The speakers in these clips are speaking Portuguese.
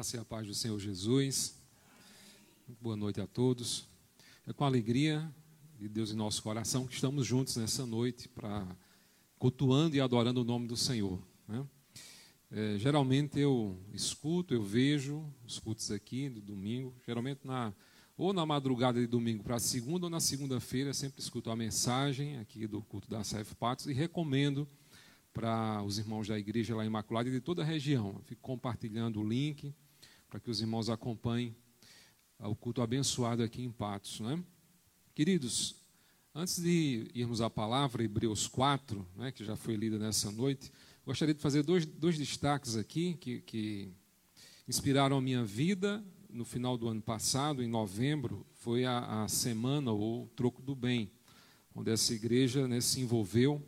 Graça e a paz do Senhor Jesus. Boa noite a todos. É com alegria de Deus em nosso coração que estamos juntos nessa noite para cultuando e adorando o nome do Senhor. Né? É, geralmente eu escuto, eu vejo os cultos aqui do domingo, geralmente na ou na madrugada de domingo para segunda ou na segunda-feira, sempre escuto a mensagem aqui do culto da CF Patos e recomendo para os irmãos da igreja lá Imaculada e de toda a região. Fico compartilhando o link para que os irmãos acompanhem o culto abençoado aqui em Patos. Né? Queridos, antes de irmos à palavra, Hebreus 4, né, que já foi lida nessa noite, gostaria de fazer dois, dois destaques aqui que, que inspiraram a minha vida no final do ano passado, em novembro, foi a, a semana ou Troco do Bem, onde essa igreja né, se envolveu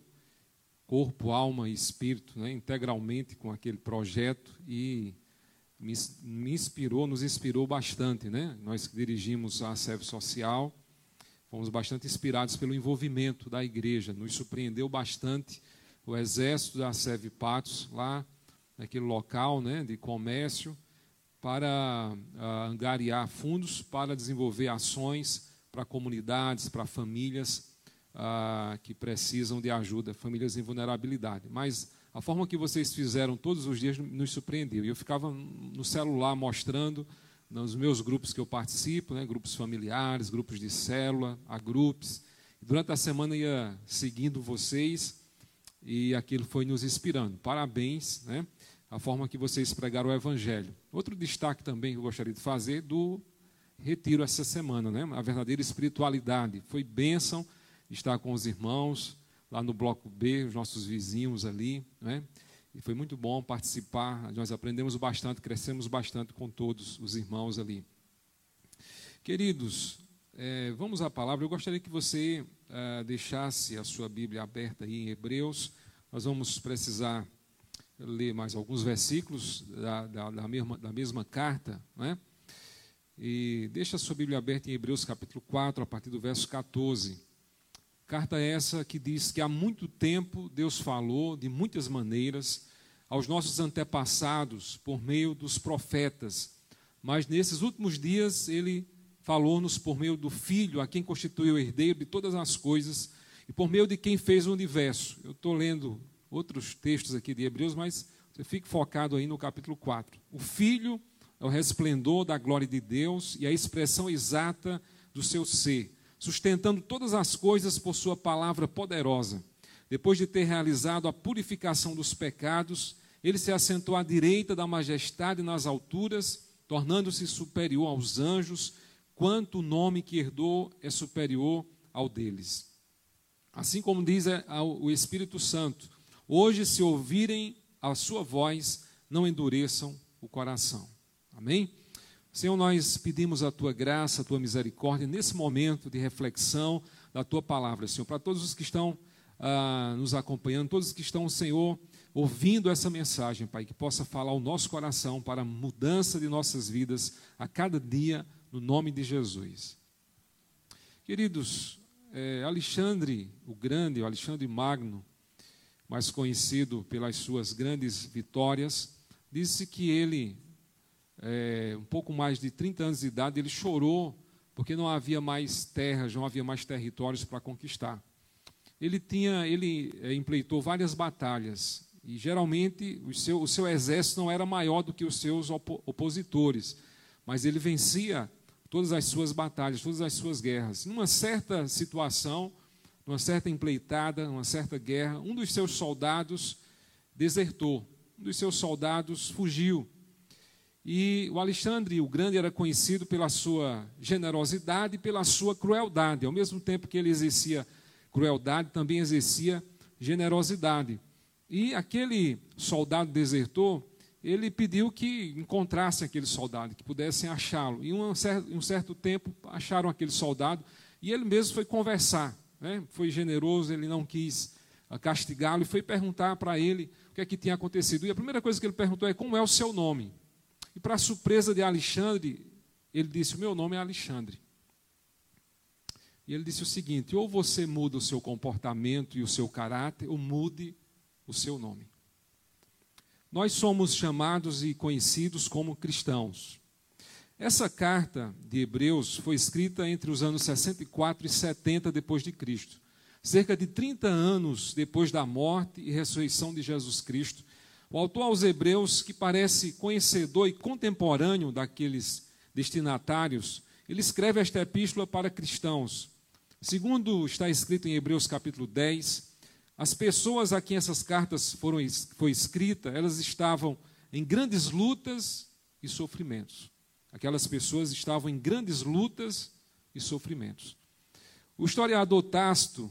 corpo, alma e espírito, né, integralmente com aquele projeto e me, inspirou, nos inspirou bastante, né? Nós que dirigimos a SEV Social, fomos bastante inspirados pelo envolvimento da igreja, nos surpreendeu bastante o exército da SEV Patos lá naquele local, né, de comércio para uh, angariar fundos para desenvolver ações para comunidades, para famílias ah, que precisam de ajuda, famílias em vulnerabilidade. Mas a forma que vocês fizeram todos os dias nos surpreendeu. E eu ficava no celular mostrando nos meus grupos que eu participo, né, grupos familiares, grupos de célula, a grupos. Durante a semana ia seguindo vocês e aquilo foi nos inspirando. Parabéns, né? A forma que vocês pregaram o Evangelho. Outro destaque também que eu gostaria de fazer do retiro essa semana, né? A verdadeira espiritualidade. Foi bênção estar com os irmãos lá no bloco B, os nossos vizinhos ali, né? E foi muito bom participar. Nós aprendemos bastante, crescemos bastante com todos os irmãos ali. Queridos, é, vamos à palavra. Eu gostaria que você é, deixasse a sua Bíblia aberta aí em Hebreus. Nós vamos precisar ler mais alguns versículos da, da, da, mesma, da mesma carta, né? E deixa a sua Bíblia aberta em Hebreus capítulo 4, a partir do verso 14. Carta essa que diz que há muito tempo Deus falou de muitas maneiras aos nossos antepassados por meio dos profetas, mas nesses últimos dias ele falou-nos por meio do Filho, a quem constituiu o herdeiro de todas as coisas e por meio de quem fez o universo. Eu estou lendo outros textos aqui de Hebreus, mas você fique focado aí no capítulo 4. O Filho é o resplendor da glória de Deus e a expressão exata do seu ser sustentando todas as coisas por Sua palavra poderosa. Depois de ter realizado a purificação dos pecados, ele se assentou à direita da majestade nas alturas, tornando-se superior aos anjos, quanto o nome que herdou é superior ao deles. Assim como diz é, o Espírito Santo: hoje, se ouvirem a sua voz, não endureçam o coração. Amém? Senhor, nós pedimos a tua graça, a tua misericórdia nesse momento de reflexão da tua palavra, Senhor, para todos os que estão ah, nos acompanhando, todos os que estão, Senhor, ouvindo essa mensagem, Pai, que possa falar o nosso coração para a mudança de nossas vidas a cada dia, no nome de Jesus. Queridos, é, Alexandre o Grande, o Alexandre Magno, mais conhecido pelas suas grandes vitórias, disse que ele é, um pouco mais de 30 anos de idade, ele chorou porque não havia mais terras, não havia mais territórios para conquistar. Ele tinha, ele é, empleitou várias batalhas e geralmente o seu, o seu exército não era maior do que os seus opositores, mas ele vencia todas as suas batalhas, todas as suas guerras. Numa certa situação, numa certa empleitada, numa certa guerra, um dos seus soldados desertou, um dos seus soldados fugiu e o Alexandre o Grande era conhecido pela sua generosidade e pela sua crueldade. Ao mesmo tempo que ele exercia crueldade, também exercia generosidade. E aquele soldado desertor, ele pediu que encontrassem aquele soldado, que pudessem achá-lo. E um certo, um certo tempo acharam aquele soldado e ele mesmo foi conversar. Né? Foi generoso, ele não quis castigá-lo e foi perguntar para ele o que é que tinha acontecido. E a primeira coisa que ele perguntou é: como é o seu nome? E para surpresa de Alexandre, ele disse: meu nome é Alexandre. E ele disse o seguinte: ou você muda o seu comportamento e o seu caráter, ou mude o seu nome. nós somos chamados e conhecidos como cristãos. Essa carta de Hebreus foi escrita entre os anos 64 e 70 depois de Cristo, cerca de 30 anos depois da morte e ressurreição de Jesus Cristo. O autor aos Hebreus, que parece conhecedor e contemporâneo daqueles destinatários, ele escreve esta epístola para cristãos. Segundo está escrito em Hebreus capítulo 10, as pessoas a quem essas cartas foram foi escrita, elas estavam em grandes lutas e sofrimentos. Aquelas pessoas estavam em grandes lutas e sofrimentos. O historiador Tasto,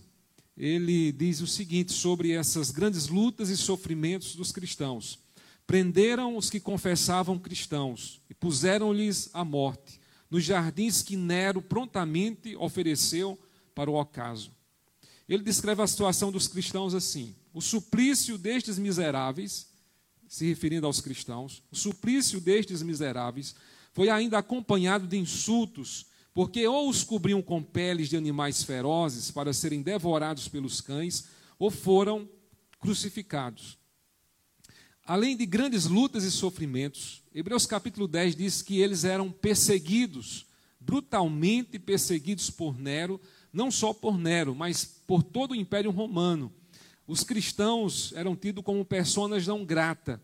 ele diz o seguinte sobre essas grandes lutas e sofrimentos dos cristãos. Prenderam os que confessavam cristãos e puseram-lhes a morte nos jardins que Nero prontamente ofereceu para o ocaso. Ele descreve a situação dos cristãos assim: o suplício destes miseráveis, se referindo aos cristãos, o suplício destes miseráveis foi ainda acompanhado de insultos, porque ou os cobriam com peles de animais ferozes para serem devorados pelos cães, ou foram crucificados. Além de grandes lutas e sofrimentos, Hebreus capítulo 10 diz que eles eram perseguidos, brutalmente perseguidos por Nero, não só por Nero, mas por todo o Império Romano. Os cristãos eram tidos como personas não grata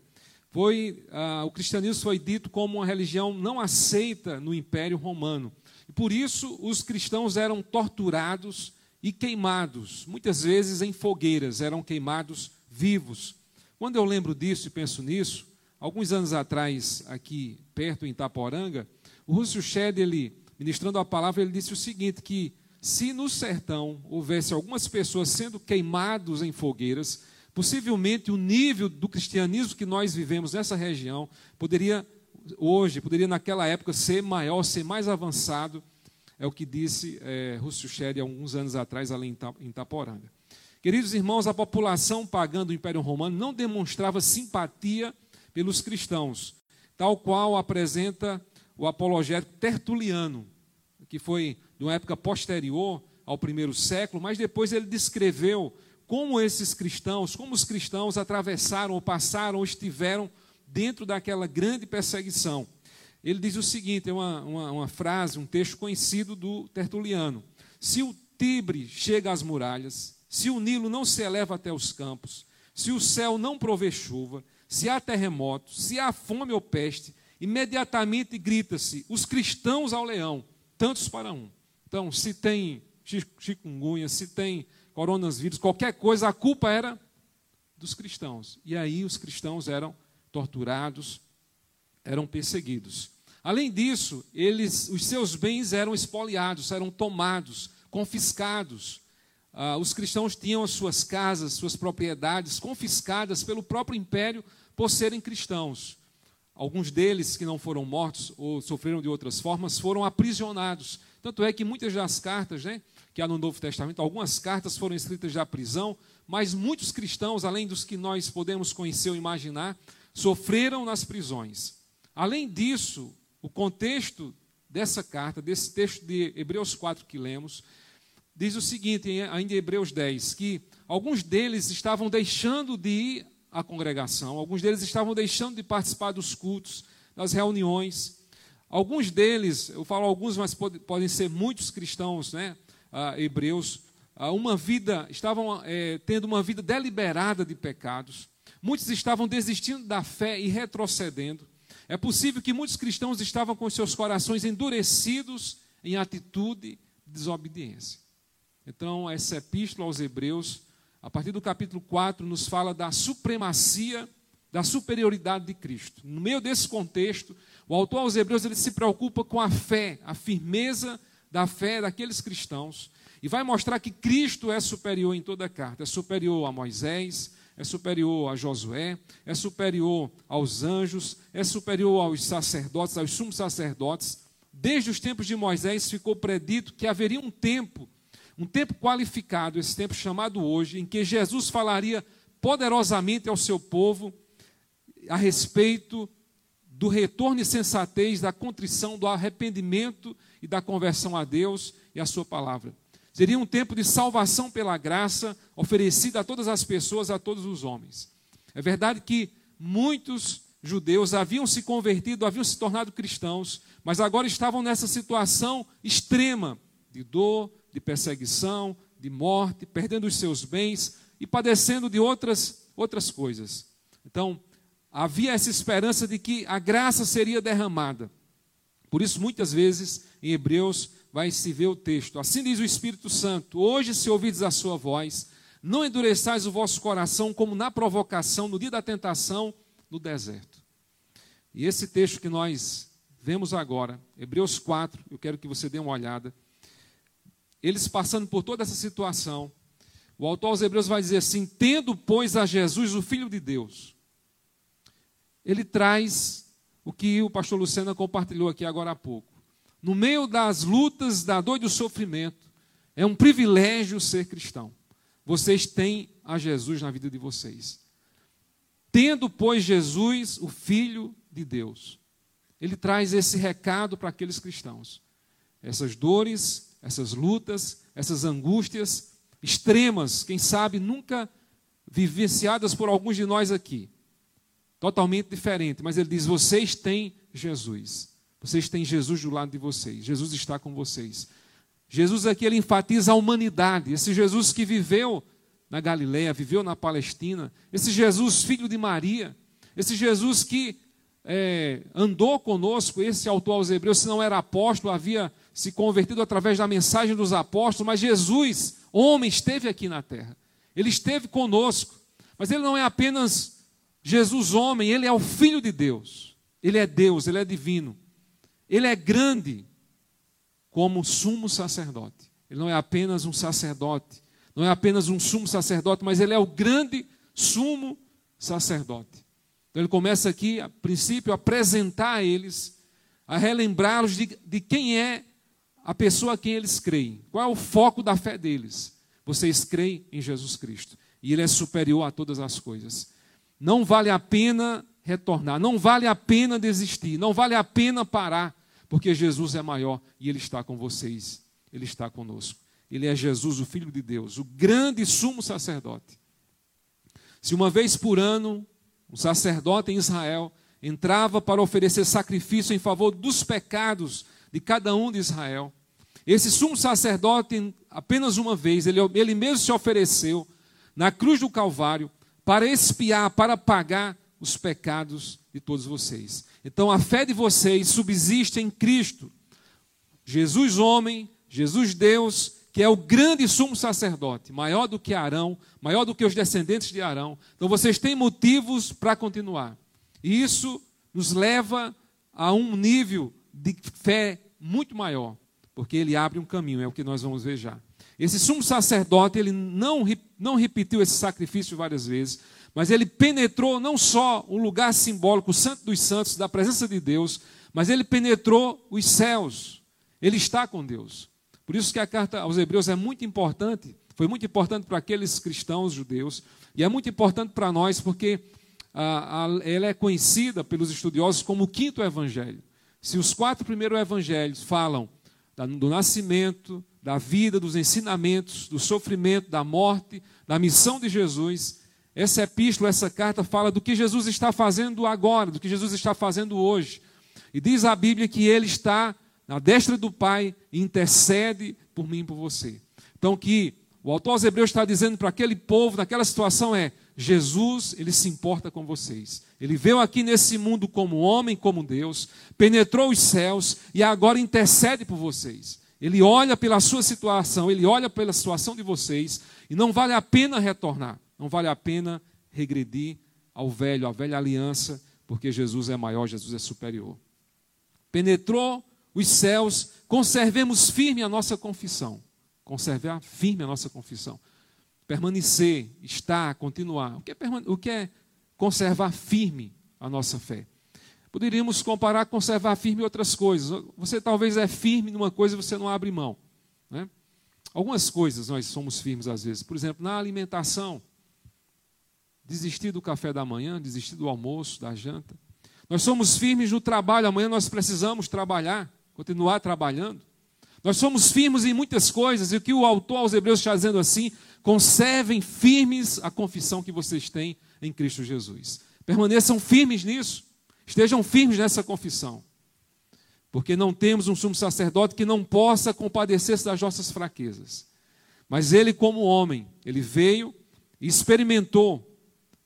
foi ah, o cristianismo foi dito como uma religião não aceita no Império Romano. E por isso os cristãos eram torturados e queimados, muitas vezes em fogueiras, eram queimados vivos. Quando eu lembro disso e penso nisso, alguns anos atrás, aqui perto em Itaporanga, o Rússio Shed, ele, ministrando a palavra, ele disse o seguinte, que se no sertão houvesse algumas pessoas sendo queimados em fogueiras, Possivelmente o nível do cristianismo que nós vivemos nessa região poderia, hoje, poderia naquela época ser maior, ser mais avançado, é o que disse é, Rússio Sherry alguns anos atrás, ali em Itaporanga. Queridos irmãos, a população pagã do Império Romano não demonstrava simpatia pelos cristãos, tal qual apresenta o apologético Tertuliano, que foi de uma época posterior ao primeiro século, mas depois ele descreveu como esses cristãos, como os cristãos atravessaram ou passaram ou estiveram dentro daquela grande perseguição. Ele diz o seguinte: é uma, uma, uma frase, um texto conhecido do Tertuliano. Se o Tibre chega às muralhas, se o Nilo não se eleva até os campos, se o céu não provê chuva, se há terremoto, se há fome ou peste, imediatamente grita-se: os cristãos ao leão, tantos para um. Então, se tem chikungunya, se tem coronavírus, qualquer coisa, a culpa era dos cristãos. E aí os cristãos eram torturados, eram perseguidos. Além disso, eles, os seus bens eram espoliados, eram tomados, confiscados. Ah, os cristãos tinham as suas casas, suas propriedades confiscadas pelo próprio império por serem cristãos. Alguns deles que não foram mortos ou sofreram de outras formas foram aprisionados. Tanto é que muitas das cartas, né, que há no Novo Testamento. Algumas cartas foram escritas da prisão, mas muitos cristãos, além dos que nós podemos conhecer ou imaginar, sofreram nas prisões. Além disso, o contexto dessa carta, desse texto de Hebreus 4 que lemos, diz o seguinte, ainda em Hebreus 10, que alguns deles estavam deixando de ir à congregação, alguns deles estavam deixando de participar dos cultos, das reuniões. Alguns deles, eu falo alguns, mas podem ser muitos cristãos, né? ah, hebreus, ah, uma vida, estavam é, tendo uma vida deliberada de pecados. Muitos estavam desistindo da fé e retrocedendo. É possível que muitos cristãos estavam com seus corações endurecidos em atitude de desobediência. Então, essa epístola aos Hebreus, a partir do capítulo 4, nos fala da supremacia, da superioridade de Cristo. No meio desse contexto, o autor aos Hebreus ele se preocupa com a fé, a firmeza da fé daqueles cristãos e vai mostrar que Cristo é superior em toda a carta. É superior a Moisés, é superior a Josué, é superior aos anjos, é superior aos sacerdotes, aos sumos sacerdotes. Desde os tempos de Moisés ficou predito que haveria um tempo, um tempo qualificado, esse tempo chamado hoje, em que Jesus falaria poderosamente ao seu povo a respeito do retorno e sensatez, da contrição, do arrependimento e da conversão a Deus e a Sua palavra. Seria um tempo de salvação pela graça oferecida a todas as pessoas, a todos os homens. É verdade que muitos judeus haviam se convertido, haviam se tornado cristãos, mas agora estavam nessa situação extrema de dor, de perseguição, de morte, perdendo os seus bens e padecendo de outras outras coisas. Então, havia essa esperança de que a graça seria derramada. Por isso, muitas vezes, em Hebreus, vai se ver o texto. Assim diz o Espírito Santo: Hoje, se ouvides a sua voz, não endureçais o vosso coração como na provocação, no dia da tentação, no deserto. E esse texto que nós vemos agora, Hebreus 4, eu quero que você dê uma olhada. Eles passando por toda essa situação, o autor aos Hebreus vai dizer assim: Tendo, pois, a Jesus, o Filho de Deus, ele traz o que o pastor Lucena compartilhou aqui agora há pouco. No meio das lutas, da dor e do sofrimento, é um privilégio ser cristão. Vocês têm a Jesus na vida de vocês. Tendo, pois, Jesus, o Filho de Deus, ele traz esse recado para aqueles cristãos. Essas dores, essas lutas, essas angústias extremas, quem sabe nunca vivenciadas por alguns de nós aqui. Totalmente diferente, mas ele diz: vocês têm Jesus. Vocês têm Jesus do lado de vocês. Jesus está com vocês. Jesus aqui ele enfatiza a humanidade, esse Jesus que viveu na Galileia, viveu na Palestina, esse Jesus filho de Maria, esse Jesus que é, andou conosco, esse autor aos Hebreus, se não era apóstolo, havia se convertido através da mensagem dos apóstolos, mas Jesus, homem, esteve aqui na terra. Ele esteve conosco, mas ele não é apenas Jesus, homem, ele é o Filho de Deus. Ele é Deus, ele é divino. Ele é grande como sumo sacerdote. Ele não é apenas um sacerdote, não é apenas um sumo sacerdote, mas ele é o grande sumo sacerdote. Então ele começa aqui, a princípio, a apresentar a eles, a relembrá-los de, de quem é a pessoa a quem eles creem. Qual é o foco da fé deles? Vocês creem em Jesus Cristo. E Ele é superior a todas as coisas. Não vale a pena retornar, não vale a pena desistir, não vale a pena parar, porque Jesus é maior e Ele está com vocês, Ele está conosco. Ele é Jesus, o Filho de Deus, o grande sumo sacerdote. Se uma vez por ano um sacerdote em Israel entrava para oferecer sacrifício em favor dos pecados de cada um de Israel, esse sumo sacerdote, apenas uma vez, ele, ele mesmo se ofereceu na cruz do Calvário para expiar, para pagar os pecados de todos vocês. Então a fé de vocês subsiste em Cristo, Jesus homem, Jesus Deus, que é o grande sumo sacerdote, maior do que Arão, maior do que os descendentes de Arão. Então vocês têm motivos para continuar. E isso nos leva a um nível de fé muito maior, porque ele abre um caminho, é o que nós vamos ver já. Esse sumo sacerdote, ele não, não repetiu esse sacrifício várias vezes, mas ele penetrou não só o lugar simbólico, o Santo dos Santos, da presença de Deus, mas ele penetrou os céus. Ele está com Deus. Por isso que a carta aos Hebreus é muito importante, foi muito importante para aqueles cristãos judeus, e é muito importante para nós, porque a, a, ela é conhecida pelos estudiosos como o quinto evangelho. Se os quatro primeiros evangelhos falam do nascimento, da vida, dos ensinamentos, do sofrimento, da morte, da missão de Jesus, essa epístola, essa carta fala do que Jesus está fazendo agora, do que Jesus está fazendo hoje. E diz a Bíblia que ele está na destra do Pai e intercede por mim e por você. Então, que o autor aos Hebreus está dizendo para aquele povo, naquela situação, é: Jesus, ele se importa com vocês. Ele veio aqui nesse mundo como homem, como Deus, penetrou os céus e agora intercede por vocês. Ele olha pela sua situação, ele olha pela situação de vocês e não vale a pena retornar. Não vale a pena regredir ao velho, à velha aliança, porque Jesus é maior, Jesus é superior. Penetrou os céus, conservemos firme a nossa confissão. Conservar firme a nossa confissão. Permanecer, estar, continuar. O que é, o que é conservar firme a nossa fé? Poderíamos comparar conservar firme outras coisas. Você talvez é firme numa coisa e você não abre mão. Né? Algumas coisas nós somos firmes às vezes. Por exemplo, na alimentação desistir do café da manhã, desistir do almoço, da janta. Nós somos firmes no trabalho, amanhã nós precisamos trabalhar, continuar trabalhando. Nós somos firmes em muitas coisas, e o que o autor aos Hebreus está dizendo assim: conservem firmes a confissão que vocês têm em Cristo Jesus. Permaneçam firmes nisso. Estejam firmes nessa confissão. Porque não temos um sumo sacerdote que não possa compadecer-se das nossas fraquezas. Mas ele, como homem, ele veio e experimentou.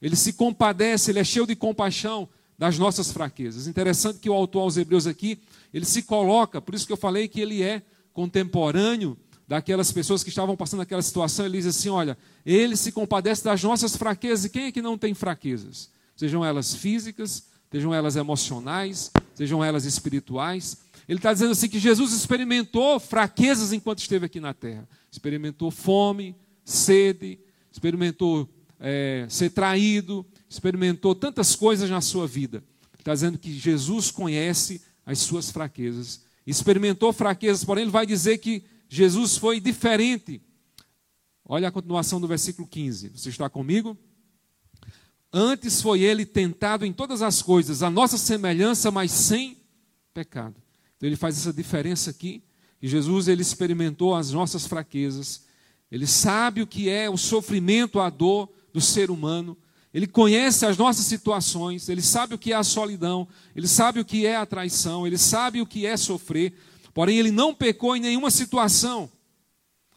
Ele se compadece, ele é cheio de compaixão das nossas fraquezas. Interessante que o autor aos Hebreus aqui, ele se coloca, por isso que eu falei que ele é contemporâneo daquelas pessoas que estavam passando aquela situação, ele diz assim: olha, ele se compadece das nossas fraquezas. E quem é que não tem fraquezas? Sejam elas físicas, sejam elas emocionais, sejam elas espirituais. Ele está dizendo assim que Jesus experimentou fraquezas enquanto esteve aqui na terra. Experimentou fome, sede, experimentou é, ser traído, experimentou tantas coisas na sua vida. Está dizendo que Jesus conhece as suas fraquezas. Experimentou fraquezas, porém, ele vai dizer que Jesus foi diferente. Olha a continuação do versículo 15. Você está comigo? Antes foi ele tentado em todas as coisas, a nossa semelhança, mas sem pecado. Então ele faz essa diferença aqui. E Jesus ele experimentou as nossas fraquezas. Ele sabe o que é o sofrimento, a dor do ser humano. Ele conhece as nossas situações, ele sabe o que é a solidão, ele sabe o que é a traição, ele sabe o que é sofrer. Porém, ele não pecou em nenhuma situação.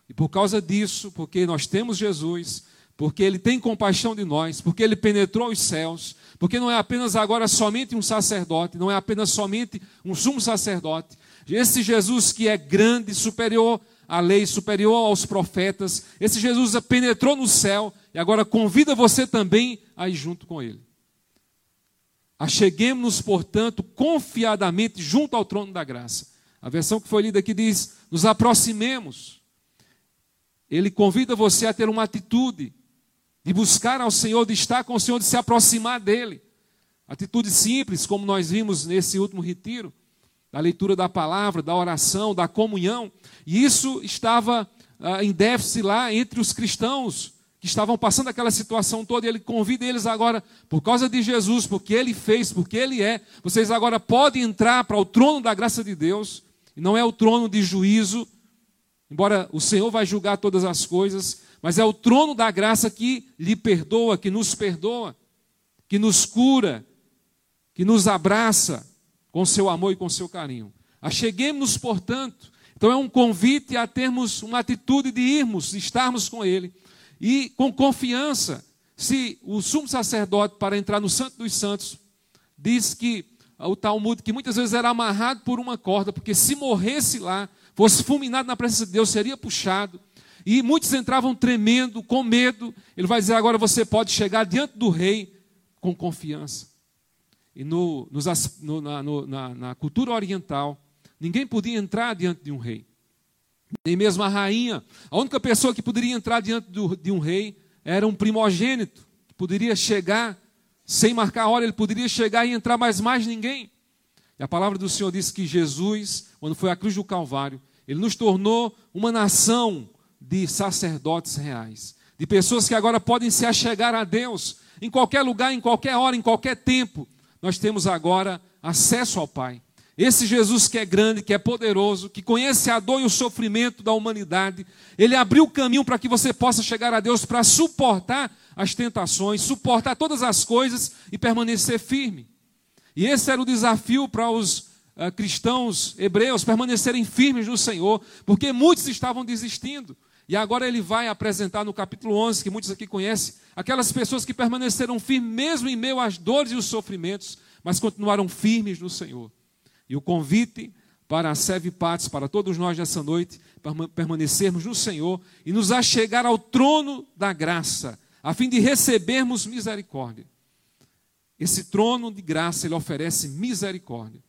E por causa disso, porque nós temos Jesus, porque ele tem compaixão de nós, porque ele penetrou os céus, porque não é apenas agora somente um sacerdote, não é apenas somente um sumo sacerdote. Esse Jesus que é grande, superior à lei, superior aos profetas, esse Jesus penetrou no céu e agora convida você também a ir junto com ele. Acheguemos-nos, portanto, confiadamente junto ao trono da graça a versão que foi lida aqui diz: nos aproximemos. Ele convida você a ter uma atitude de buscar ao Senhor, de estar com o Senhor, de se aproximar dele. Atitude simples, como nós vimos nesse último retiro, da leitura da palavra, da oração, da comunhão. E isso estava ah, em déficit lá entre os cristãos que estavam passando aquela situação toda. E ele convida eles agora, por causa de Jesus, porque ele fez, porque ele é, vocês agora podem entrar para o trono da graça de Deus e não é o trono de juízo, embora o Senhor vai julgar todas as coisas, mas é o trono da graça que lhe perdoa, que nos perdoa, que nos cura, que nos abraça com seu amor e com seu carinho. Acheguemos-nos, portanto. Então é um convite a termos uma atitude de irmos, de estarmos com Ele. E com confiança, se o sumo sacerdote, para entrar no Santo dos Santos, diz que o Talmud, que muitas vezes era amarrado por uma corda, porque se morresse lá, fosse fulminado na presença de Deus, seria puxado. E muitos entravam tremendo, com medo. Ele vai dizer: agora você pode chegar diante do rei com confiança. E no, nos, no, na, no, na, na cultura oriental, ninguém podia entrar diante de um rei. Nem mesmo a rainha. A única pessoa que poderia entrar diante do, de um rei era um primogênito. Poderia chegar sem marcar hora, ele poderia chegar e entrar, mas mais ninguém. E a palavra do Senhor diz que Jesus, quando foi à cruz do Calvário, ele nos tornou uma nação de sacerdotes reais, de pessoas que agora podem se achegar a Deus em qualquer lugar, em qualquer hora, em qualquer tempo. Nós temos agora acesso ao Pai. Esse Jesus que é grande, que é poderoso, que conhece a dor e o sofrimento da humanidade, ele abriu o caminho para que você possa chegar a Deus para suportar as tentações, suportar todas as coisas e permanecer firme. E esse era o desafio para os uh, cristãos hebreus permanecerem firmes no Senhor, porque muitos estavam desistindo. E agora ele vai apresentar no capítulo 11, que muitos aqui conhecem, aquelas pessoas que permaneceram firmes mesmo em meio às dores e os sofrimentos, mas continuaram firmes no Senhor. E o convite para a Seve Pates, para todos nós nessa noite, permanecermos no Senhor e nos achegar ao trono da graça, a fim de recebermos misericórdia. Esse trono de graça, ele oferece misericórdia.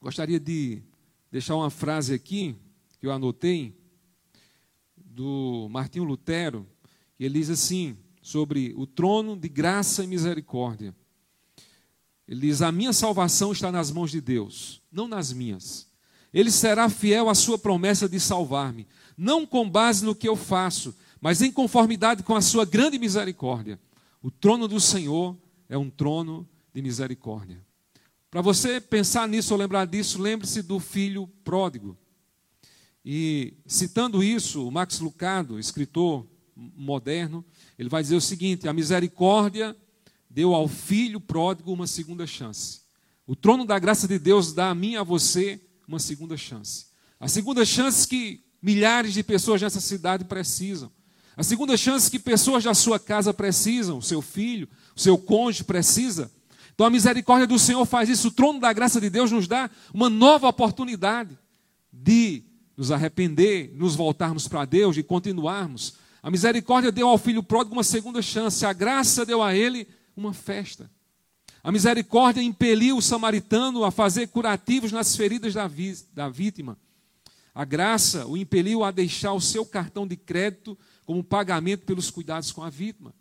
Gostaria de deixar uma frase aqui, que eu anotei, do Martinho Lutero, ele diz assim, sobre o trono de graça e misericórdia. Ele diz: A minha salvação está nas mãos de Deus, não nas minhas. Ele será fiel à sua promessa de salvar-me, não com base no que eu faço, mas em conformidade com a sua grande misericórdia. O trono do Senhor é um trono de misericórdia. Para você pensar nisso ou lembrar disso, lembre-se do filho pródigo. E citando isso, o Max Lucado, escritor moderno, ele vai dizer o seguinte: a misericórdia deu ao filho pródigo uma segunda chance. O trono da graça de Deus dá a mim e a você uma segunda chance. A segunda chance que milhares de pessoas nessa cidade precisam. A segunda chance que pessoas da sua casa precisam, o seu filho, o seu cônjuge precisa. Então a misericórdia do Senhor faz isso. O trono da graça de Deus nos dá uma nova oportunidade de nos arrepender, nos voltarmos para Deus e continuarmos. A misericórdia deu ao filho pródigo uma segunda chance. A graça deu a ele uma festa. A misericórdia impeliu o samaritano a fazer curativos nas feridas da, da vítima. A graça o impeliu a deixar o seu cartão de crédito como pagamento pelos cuidados com a vítima.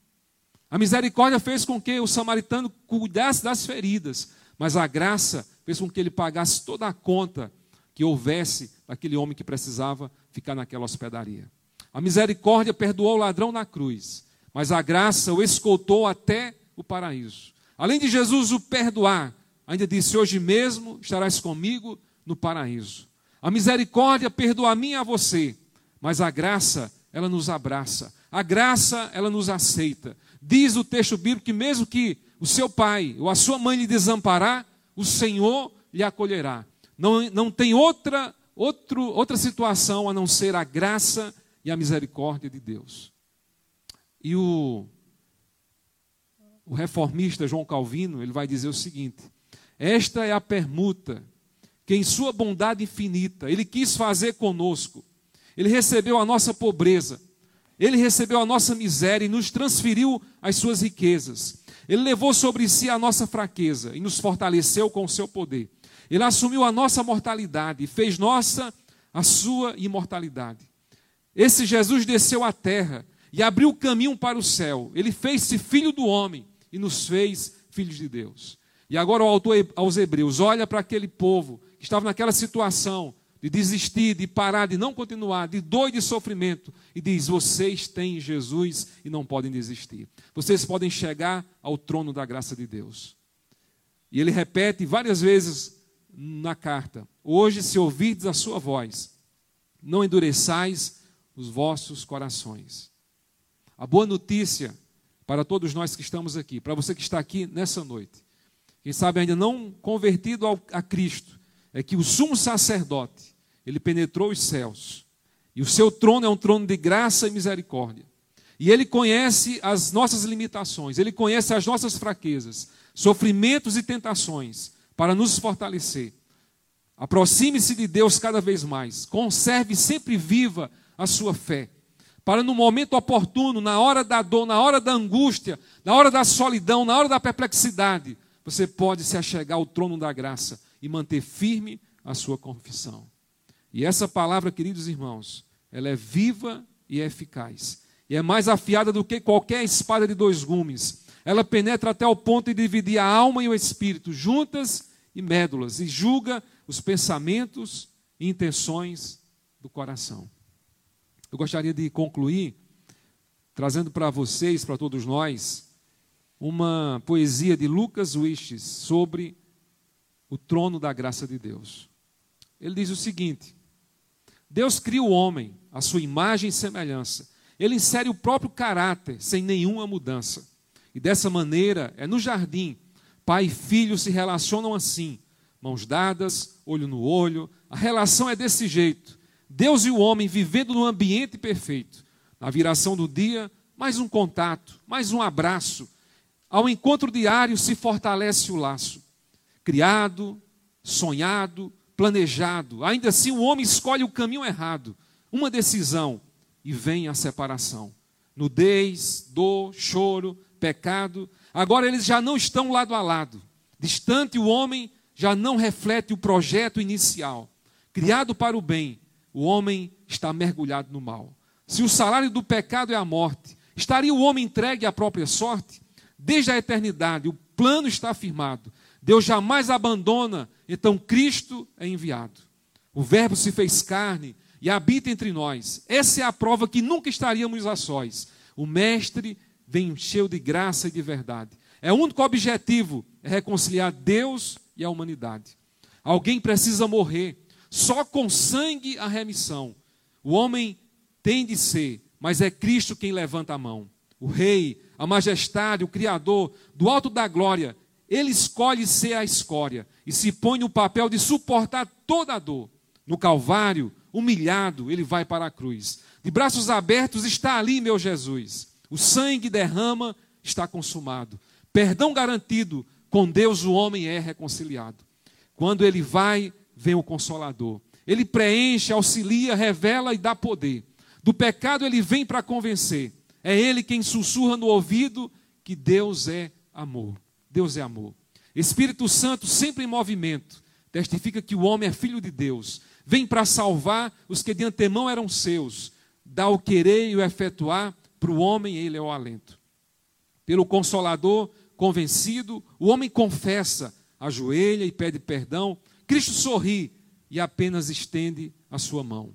A misericórdia fez com que o samaritano cuidasse das feridas, mas a graça fez com que ele pagasse toda a conta que houvesse daquele homem que precisava ficar naquela hospedaria. A misericórdia perdoou o ladrão na cruz, mas a graça o escoltou até o paraíso. Além de Jesus o perdoar, ainda disse: Hoje mesmo estarás comigo no paraíso. A misericórdia perdoa a mim e a você, mas a graça ela nos abraça. A graça, ela nos aceita. Diz o texto bíblico que mesmo que o seu pai ou a sua mãe lhe desamparar, o Senhor lhe acolherá. Não, não tem outra, outro, outra situação a não ser a graça e a misericórdia de Deus. E o, o reformista João Calvino, ele vai dizer o seguinte: Esta é a permuta que em sua bondade infinita ele quis fazer conosco ele recebeu a nossa pobreza, ele recebeu a nossa miséria e nos transferiu as suas riquezas. Ele levou sobre si a nossa fraqueza e nos fortaleceu com o seu poder. Ele assumiu a nossa mortalidade e fez nossa a sua imortalidade. Esse Jesus desceu à terra e abriu o caminho para o céu. Ele fez-se filho do homem e nos fez filhos de Deus. E agora o autor aos Hebreus olha para aquele povo que estava naquela situação de desistir, de parar, de não continuar, de dor e de sofrimento, e diz: Vocês têm Jesus e não podem desistir. Vocês podem chegar ao trono da graça de Deus. E ele repete várias vezes na carta: Hoje, se ouvirdes a sua voz, não endureçais os vossos corações. A boa notícia para todos nós que estamos aqui, para você que está aqui nessa noite, quem sabe ainda não convertido ao, a Cristo, é que o sumo sacerdote, ele penetrou os céus. E o seu trono é um trono de graça e misericórdia. E ele conhece as nossas limitações, ele conhece as nossas fraquezas, sofrimentos e tentações para nos fortalecer. Aproxime-se de Deus cada vez mais. Conserve sempre viva a sua fé. Para no momento oportuno, na hora da dor, na hora da angústia, na hora da solidão, na hora da perplexidade, você pode se achegar ao trono da graça e manter firme a sua confissão. E essa palavra, queridos irmãos, ela é viva e eficaz. E é mais afiada do que qualquer espada de dois gumes. Ela penetra até o ponto de dividir a alma e o espírito, juntas e médulas, e julga os pensamentos e intenções do coração. Eu gostaria de concluir trazendo para vocês, para todos nós, uma poesia de Lucas Wishes sobre o trono da graça de Deus. Ele diz o seguinte: Deus cria o homem, a sua imagem e semelhança. Ele insere o próprio caráter, sem nenhuma mudança. E dessa maneira, é no jardim, pai e filho se relacionam assim, mãos dadas, olho no olho. A relação é desse jeito. Deus e o homem vivendo num ambiente perfeito. Na viração do dia, mais um contato, mais um abraço. Ao encontro diário se fortalece o laço. Criado, sonhado, planejado. Ainda assim, o homem escolhe o caminho errado, uma decisão, e vem a separação. Nudez, dor, choro, pecado. Agora eles já não estão lado a lado. Distante, o homem já não reflete o projeto inicial. Criado para o bem, o homem está mergulhado no mal. Se o salário do pecado é a morte, estaria o homem entregue à própria sorte? Desde a eternidade, o plano está firmado. Deus jamais abandona, então Cristo é enviado. O Verbo se fez carne e habita entre nós. Essa é a prova que nunca estaríamos a sós. O Mestre vem cheio de graça e de verdade. É o único objetivo é reconciliar Deus e a humanidade. Alguém precisa morrer. Só com sangue a remissão. O homem tem de ser, mas é Cristo quem levanta a mão. o Rei, a majestade, o Criador, do alto da glória, ele escolhe ser a escória e se põe no papel de suportar toda a dor. No Calvário, humilhado, ele vai para a cruz. De braços abertos está ali, meu Jesus. O sangue derrama, está consumado. Perdão garantido, com Deus o homem é reconciliado. Quando ele vai, vem o consolador. Ele preenche, auxilia, revela e dá poder. Do pecado ele vem para convencer. É ele quem sussurra no ouvido que Deus é amor. Deus é amor. Espírito Santo, sempre em movimento, testifica que o homem é filho de Deus. Vem para salvar os que de antemão eram seus. Dá o querer e o efetuar, para o homem ele é o alento. Pelo Consolador, convencido, o homem confessa, ajoelha e pede perdão. Cristo sorri e apenas estende a sua mão.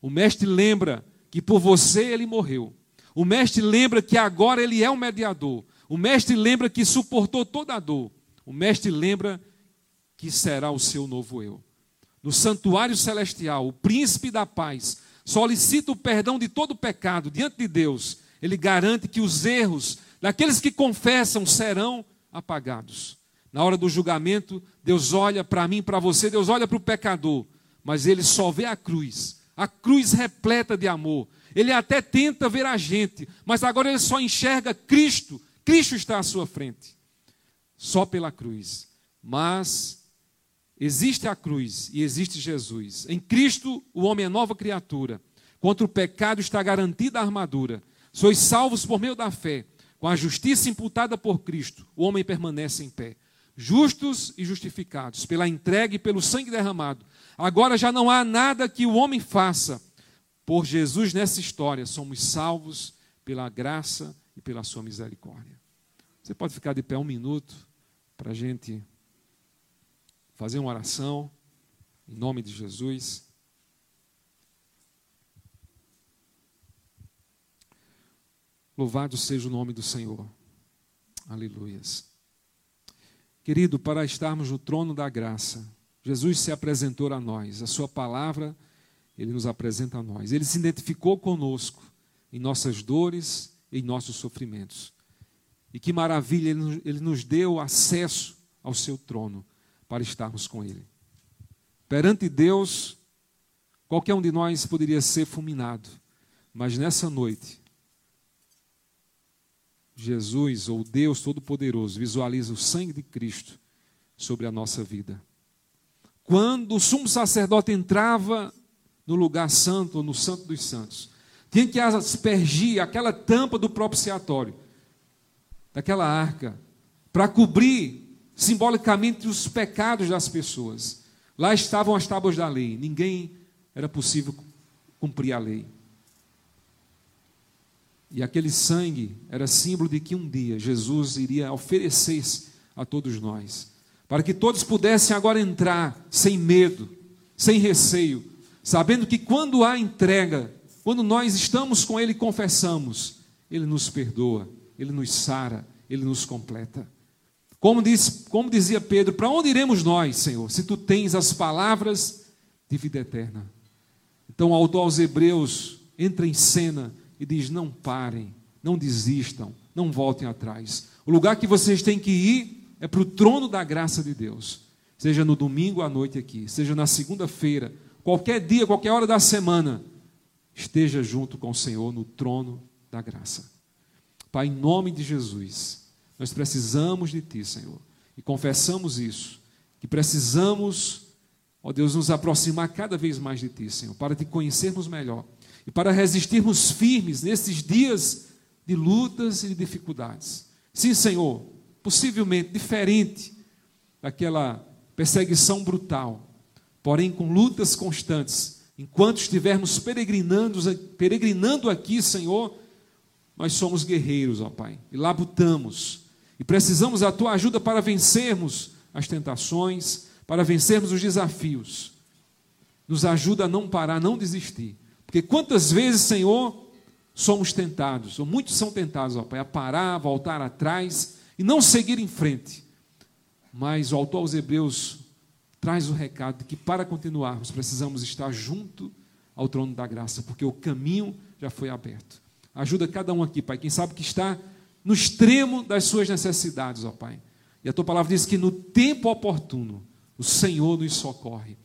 O Mestre lembra que por você ele morreu. O Mestre lembra que agora ele é o mediador. O Mestre lembra que suportou toda a dor. O Mestre lembra que será o seu novo eu. No santuário celestial, o príncipe da paz solicita o perdão de todo pecado diante de Deus. Ele garante que os erros daqueles que confessam serão apagados. Na hora do julgamento, Deus olha para mim, para você, Deus olha para o pecador, mas ele só vê a cruz, a cruz repleta de amor. Ele até tenta ver a gente, mas agora ele só enxerga Cristo. Cristo está à sua frente. Só pela cruz. Mas existe a cruz e existe Jesus. Em Cristo, o homem é nova criatura. Contra o pecado está garantida a armadura. Sois salvos por meio da fé. Com a justiça imputada por Cristo, o homem permanece em pé justos e justificados, pela entrega e pelo sangue derramado. Agora já não há nada que o homem faça. Por Jesus nessa história, somos salvos pela graça e pela sua misericórdia. Você pode ficar de pé um minuto para a gente fazer uma oração em nome de Jesus. Louvado seja o nome do Senhor. Aleluias. Querido, para estarmos no trono da graça, Jesus se apresentou a nós, a Sua palavra, Ele nos apresenta a nós. Ele se identificou conosco em nossas dores, em nossos sofrimentos. E que maravilha, Ele nos deu acesso ao Seu trono para estarmos com Ele. Perante Deus, qualquer um de nós poderia ser fulminado, mas nessa noite, Jesus, ou Deus Todo-Poderoso, visualiza o sangue de Cristo sobre a nossa vida. Quando o sumo sacerdote entrava no lugar santo, no santo dos santos, tinha que aspergir aquela tampa do propiciatório, daquela arca, para cobrir simbolicamente os pecados das pessoas. Lá estavam as tábuas da lei, ninguém era possível cumprir a lei. E aquele sangue era símbolo de que um dia Jesus iria oferecer-se a todos nós, para que todos pudessem agora entrar sem medo, sem receio, sabendo que quando há entrega, quando nós estamos com Ele e confessamos, Ele nos perdoa, Ele nos sara, Ele nos completa. Como, diz, como dizia Pedro, para onde iremos nós, Senhor, se tu tens as palavras de vida eterna? Então, o autor aos Hebreus entra em cena e diz: não parem, não desistam, não voltem atrás. O lugar que vocês têm que ir é para o trono da graça de Deus. Seja no domingo à noite aqui, seja na segunda-feira, qualquer dia, qualquer hora da semana, esteja junto com o Senhor no trono da graça. Pai, em nome de Jesus, nós precisamos de Ti, Senhor, e confessamos isso, que precisamos, ó Deus, nos aproximar cada vez mais de Ti, Senhor, para Te conhecermos melhor e para resistirmos firmes nesses dias de lutas e de dificuldades. Sim, Senhor, possivelmente diferente daquela perseguição brutal, porém com lutas constantes. Enquanto estivermos peregrinando, peregrinando aqui, Senhor, nós somos guerreiros, ó Pai, e labutamos. E precisamos da tua ajuda para vencermos as tentações, para vencermos os desafios. Nos ajuda a não parar, não desistir. Porque quantas vezes, Senhor, somos tentados, ou muitos são tentados, ó Pai, a parar, voltar atrás e não seguir em frente. Mas o autor aos Hebreus traz o recado de que para continuarmos precisamos estar junto ao trono da graça, porque o caminho já foi aberto. Ajuda cada um aqui, Pai. Quem sabe que está no extremo das suas necessidades, ó Pai. E a tua palavra diz que no tempo oportuno o Senhor nos socorre.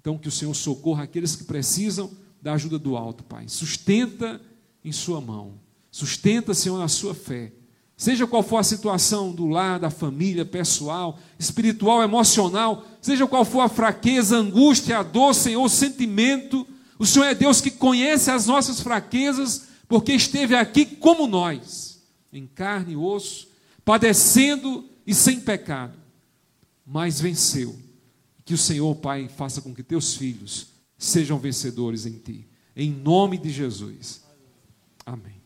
Então, que o Senhor socorra aqueles que precisam da ajuda do alto, Pai. Sustenta em Sua mão. Sustenta, Senhor, na sua fé. Seja qual for a situação do lar, da família, pessoal, espiritual, emocional, seja qual for a fraqueza, a angústia, a dor, Senhor, o sentimento, o Senhor é Deus que conhece as nossas fraquezas, porque esteve aqui como nós, em carne e osso, padecendo e sem pecado, mas venceu. Que o Senhor, Pai, faça com que teus filhos sejam vencedores em ti. Em nome de Jesus. Amém.